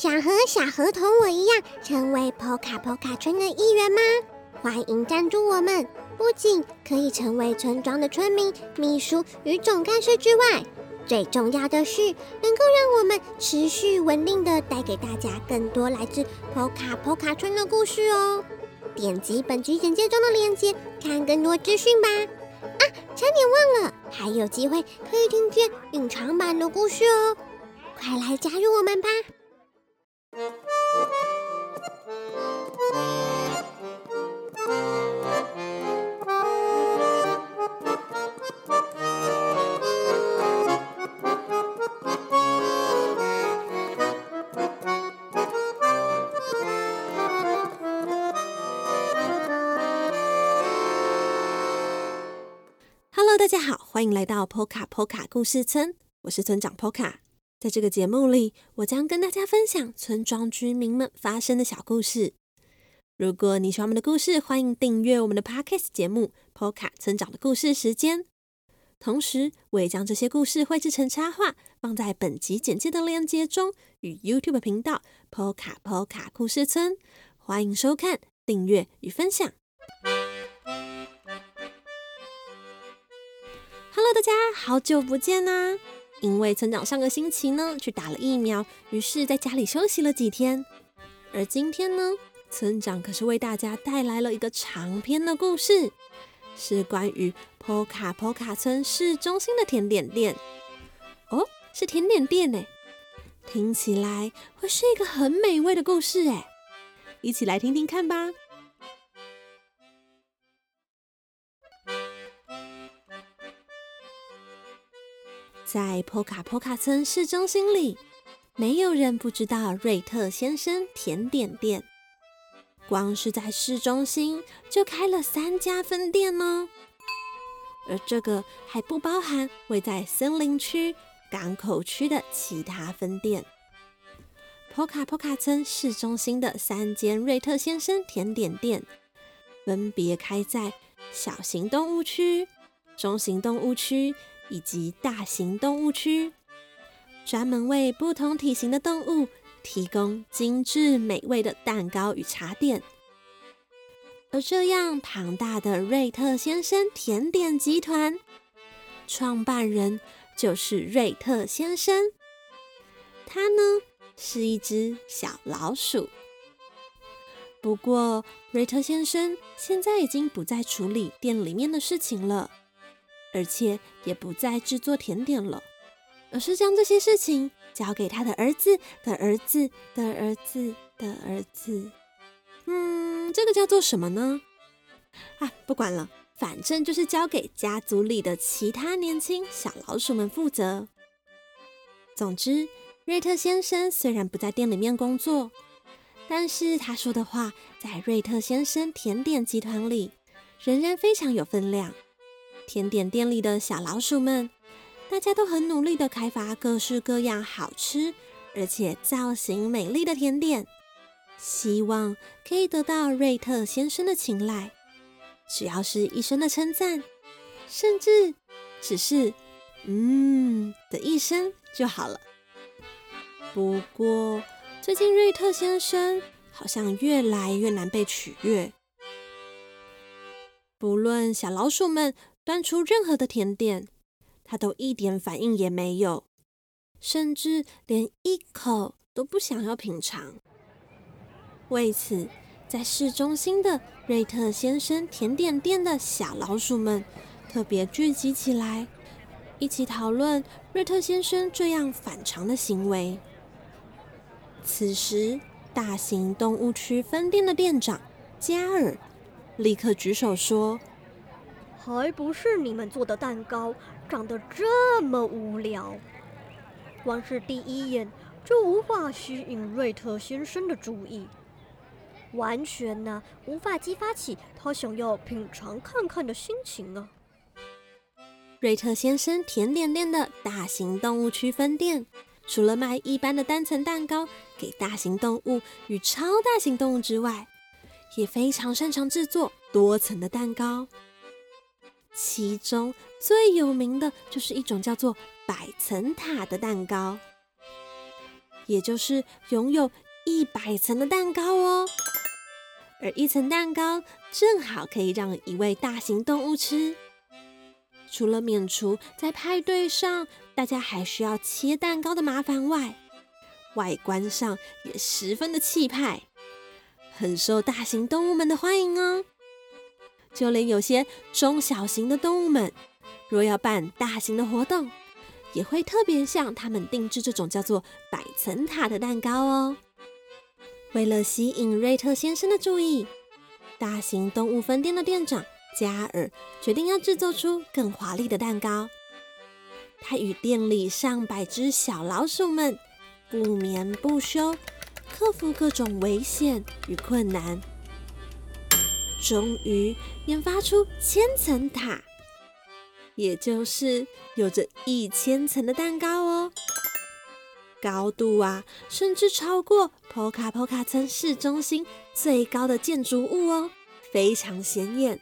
想和小河同我一样成为 Poka Poka 村的一员吗？欢迎赞助我们！不仅可以成为村庄的村民、秘书与总干事之外，最重要的是能够让我们持续稳定的带给大家更多来自 Poka Poka 村的故事哦。点击本集简介中的链接，看更多资讯吧。啊，差点忘了，还有机会可以听见隐藏版的故事哦！快来加入我们吧！Hello，大家好，欢迎来到 Poka Poka 故事村，我是村长 Poka。在这个节目里，我将跟大家分享村庄居民们发生的小故事。如果你喜欢我们的故事，欢迎订阅我们的 Podcast 节目《Poka 村长的故事时间》。同时，我也将这些故事绘制成插画，放在本集简介的链接中，与 YouTube 频道 Poka Poka 故事村。欢迎收看、订阅与分享。Hello，大家好久不见啦！因为村长上个星期呢去打了疫苗，于是在家里休息了几天。而今天呢，村长可是为大家带来了一个长篇的故事，是关于 Poka Poka 村市中心的甜点店。哦，是甜点店呢，听起来会是一个很美味的故事哎，一起来听听看吧。在 Poka Poka 村市中心里，没有人不知道瑞特先生甜点店。光是在市中心就开了三家分店呢，而这个还不包含位在森林区、港口区的其他分店。Poka Poka 村市中心的三间瑞特先生甜点店，分别开在小型动物区、中型动物区。以及大型动物区，专门为不同体型的动物提供精致美味的蛋糕与茶点。而这样庞大的瑞特先生甜点集团，创办人就是瑞特先生。他呢是一只小老鼠。不过，瑞特先生现在已经不再处理店里面的事情了。而且也不再制作甜点了，而是将这些事情交给他的儿子的儿子的儿子的儿子。嗯，这个叫做什么呢？啊，不管了，反正就是交给家族里的其他年轻小老鼠们负责。总之，瑞特先生虽然不在店里面工作，但是他说的话在瑞特先生甜点集团里仍然非常有分量。甜点店里的小老鼠们，大家都很努力的开发各式各样好吃而且造型美丽的甜点，希望可以得到瑞特先生的青睐。只要是一声的称赞，甚至只是“嗯”的一声就好了。不过，最近瑞特先生好像越来越难被取悦，不论小老鼠们。端出任何的甜点，他都一点反应也没有，甚至连一口都不想要品尝。为此，在市中心的瑞特先生甜点店的小老鼠们特别聚集起来，一起讨论瑞特先生这样反常的行为。此时，大型动物区分店的店长加尔立刻举手说。还不是你们做的蛋糕长得这么无聊，光是第一眼就无法吸引瑞特先生的注意，完全呢无法激发起他想要品尝看看的心情啊！瑞特先生甜点店的大型动物区分店，除了卖一般的单层蛋糕给大型动物与超大型动物之外，也非常擅长制作多层的蛋糕。其中最有名的就是一种叫做百层塔的蛋糕。也就是拥有一百层的蛋糕哦。而一层蛋糕正好可以让一位大型动物吃。除了免除在派对上大家还需要切蛋糕的麻烦外，外观上也十分的气派，很受大型动物们的欢迎哦。就连有些中小型的动物们，若要办大型的活动，也会特别向他们定制这种叫做百层塔的蛋糕哦。为了吸引瑞特先生的注意，大型动物分店的店长加尔决定要制作出更华丽的蛋糕。他与店里上百只小老鼠们不眠不休，克服各种危险与困难，终于研发出千层塔，也就是有着一千层的蛋糕哦。高度啊，甚至超过 Poka Poka 村市中心最高的建筑物哦，非常显眼，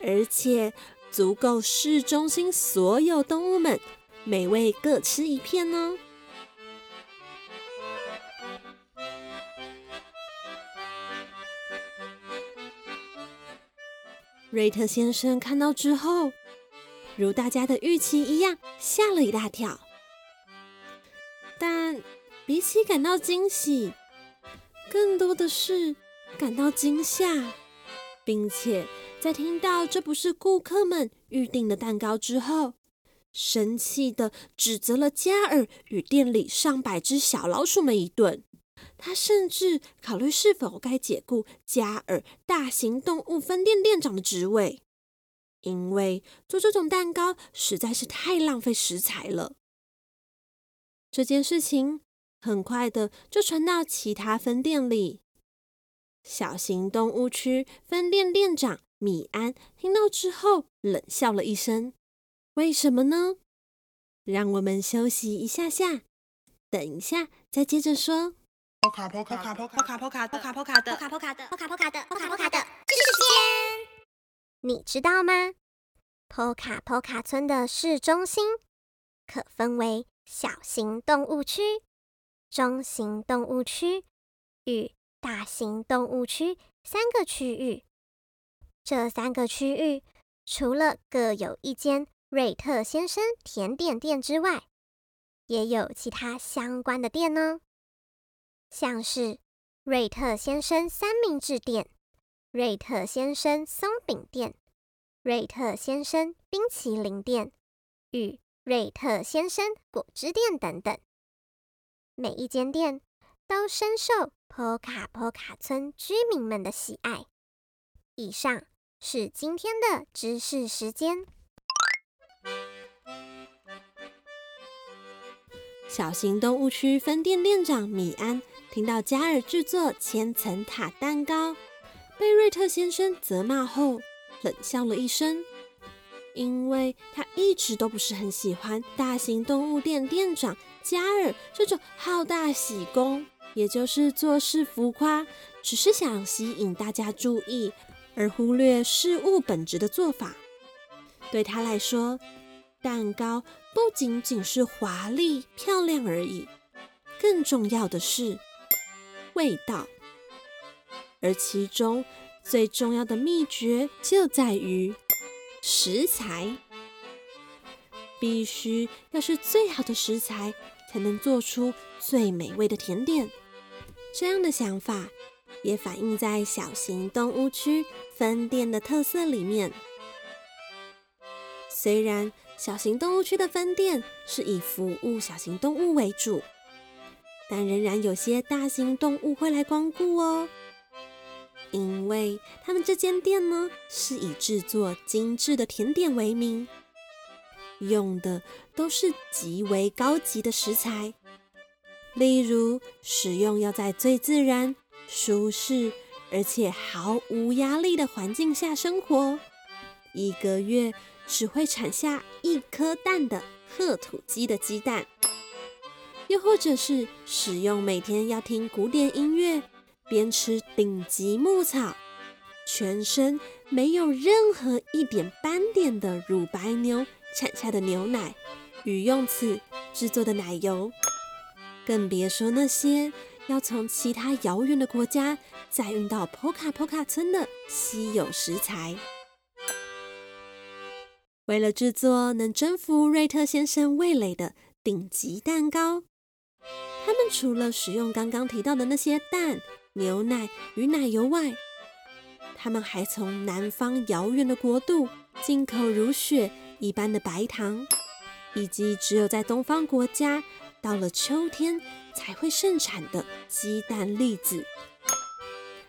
而且足够市中心所有动物们每位各吃一片呢。瑞特先生看到之后，如大家的预期一样，吓了一大跳。但比起感到惊喜，更多的是感到惊吓，并且在听到这不是顾客们预定的蛋糕之后，生气的指责了加尔与店里上百只小老鼠们一顿。他甚至考虑是否该解雇加尔大型动物分店店长的职位，因为做这种蛋糕实在是太浪费食材了。这件事情很快的就传到其他分店里。小型动物区分店店长米安听到之后冷笑了一声：“为什么呢？”让我们休息一下下，等一下再接着说。波卡波卡波卡波卡波卡波卡波卡的波卡波卡的波卡波卡的波卡波卡的知识时间，你知道吗？波卡波卡村的市中心可分为。小型动物区、中型动物区与大型动物区三个区域。这三个区域除了各有一间瑞特先生甜点店之外，也有其他相关的店呢，像是瑞特先生三明治店、瑞特先生松饼店、瑞特先生冰淇淋店与。瑞特先生果汁店等等，每一间店都深受波卡波卡村居民们的喜爱。以上是今天的知识时间。小型动物区分店店长米安听到加尔制作千层塔蛋糕，被瑞特先生责骂后，冷笑了一声。因为他一直都不是很喜欢大型动物店店长加尔这种好大喜功，也就是做事浮夸，只是想吸引大家注意而忽略事物本质的做法。对他来说，蛋糕不仅仅是华丽漂亮而已，更重要的是味道。而其中最重要的秘诀就在于。食材必须要是最好的食材，才能做出最美味的甜点。这样的想法也反映在小型动物区分店的特色里面。虽然小型动物区的分店是以服务小型动物为主，但仍然有些大型动物会来光顾哦。因为他们这间店呢，是以制作精致的甜点为名，用的都是极为高级的食材，例如使用要在最自然、舒适而且毫无压力的环境下生活，一个月只会产下一颗蛋的褐土鸡的鸡蛋，又或者是使用每天要听古典音乐。边吃顶级牧草，全身没有任何一点斑点的乳白牛产下的牛奶与用此制作的奶油，更别说那些要从其他遥远的国家再运到 Poka Poka 村的稀有食材。为了制作能征服瑞特先生味蕾的顶级蛋糕，他们除了使用刚刚提到的那些蛋、牛奶与奶油外，他们还从南方遥远的国度进口如雪一般的白糖，以及只有在东方国家到了秋天才会盛产的鸡蛋栗子。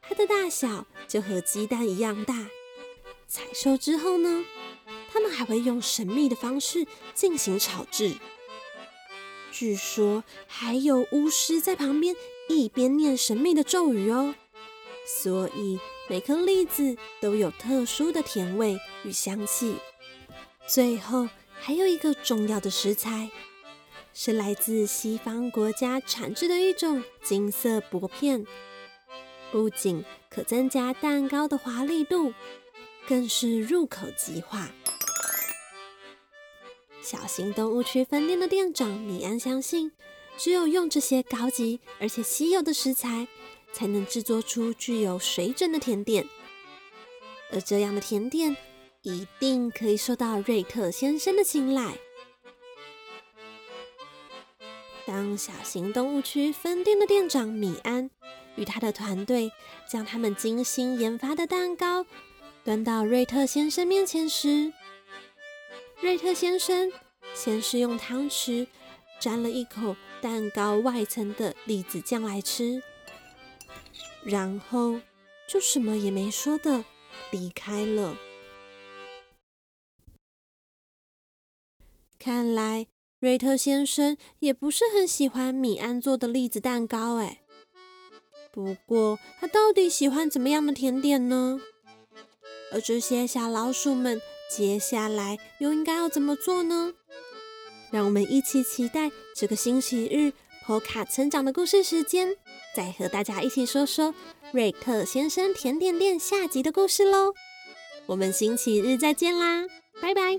它的大小就和鸡蛋一样大。采收之后呢？他们还会用神秘的方式进行炒制，据说还有巫师在旁边一边念神秘的咒语哦。所以每颗栗子都有特殊的甜味与香气。最后还有一个重要的食材，是来自西方国家产制的一种金色薄片，不仅可增加蛋糕的华丽度，更是入口即化。小型动物区分店的店长米安相信，只有用这些高级而且稀有的食材，才能制作出具有水准的甜点。而这样的甜点，一定可以受到瑞特先生的青睐。当小型动物区分店的店长米安与他的团队将他们精心研发的蛋糕端到瑞特先生面前时，瑞特先生先是用汤匙沾了一口蛋糕外层的栗子酱来吃，然后就什么也没说的离开了。看来瑞特先生也不是很喜欢米安做的栗子蛋糕哎。不过他到底喜欢怎么样的甜点呢？而这些小老鼠们。接下来又应该要怎么做呢？让我们一起期待这个星期日波卡成长的故事时间，再和大家一起说说瑞克先生甜点店下集的故事喽！我们星期日再见啦，拜拜。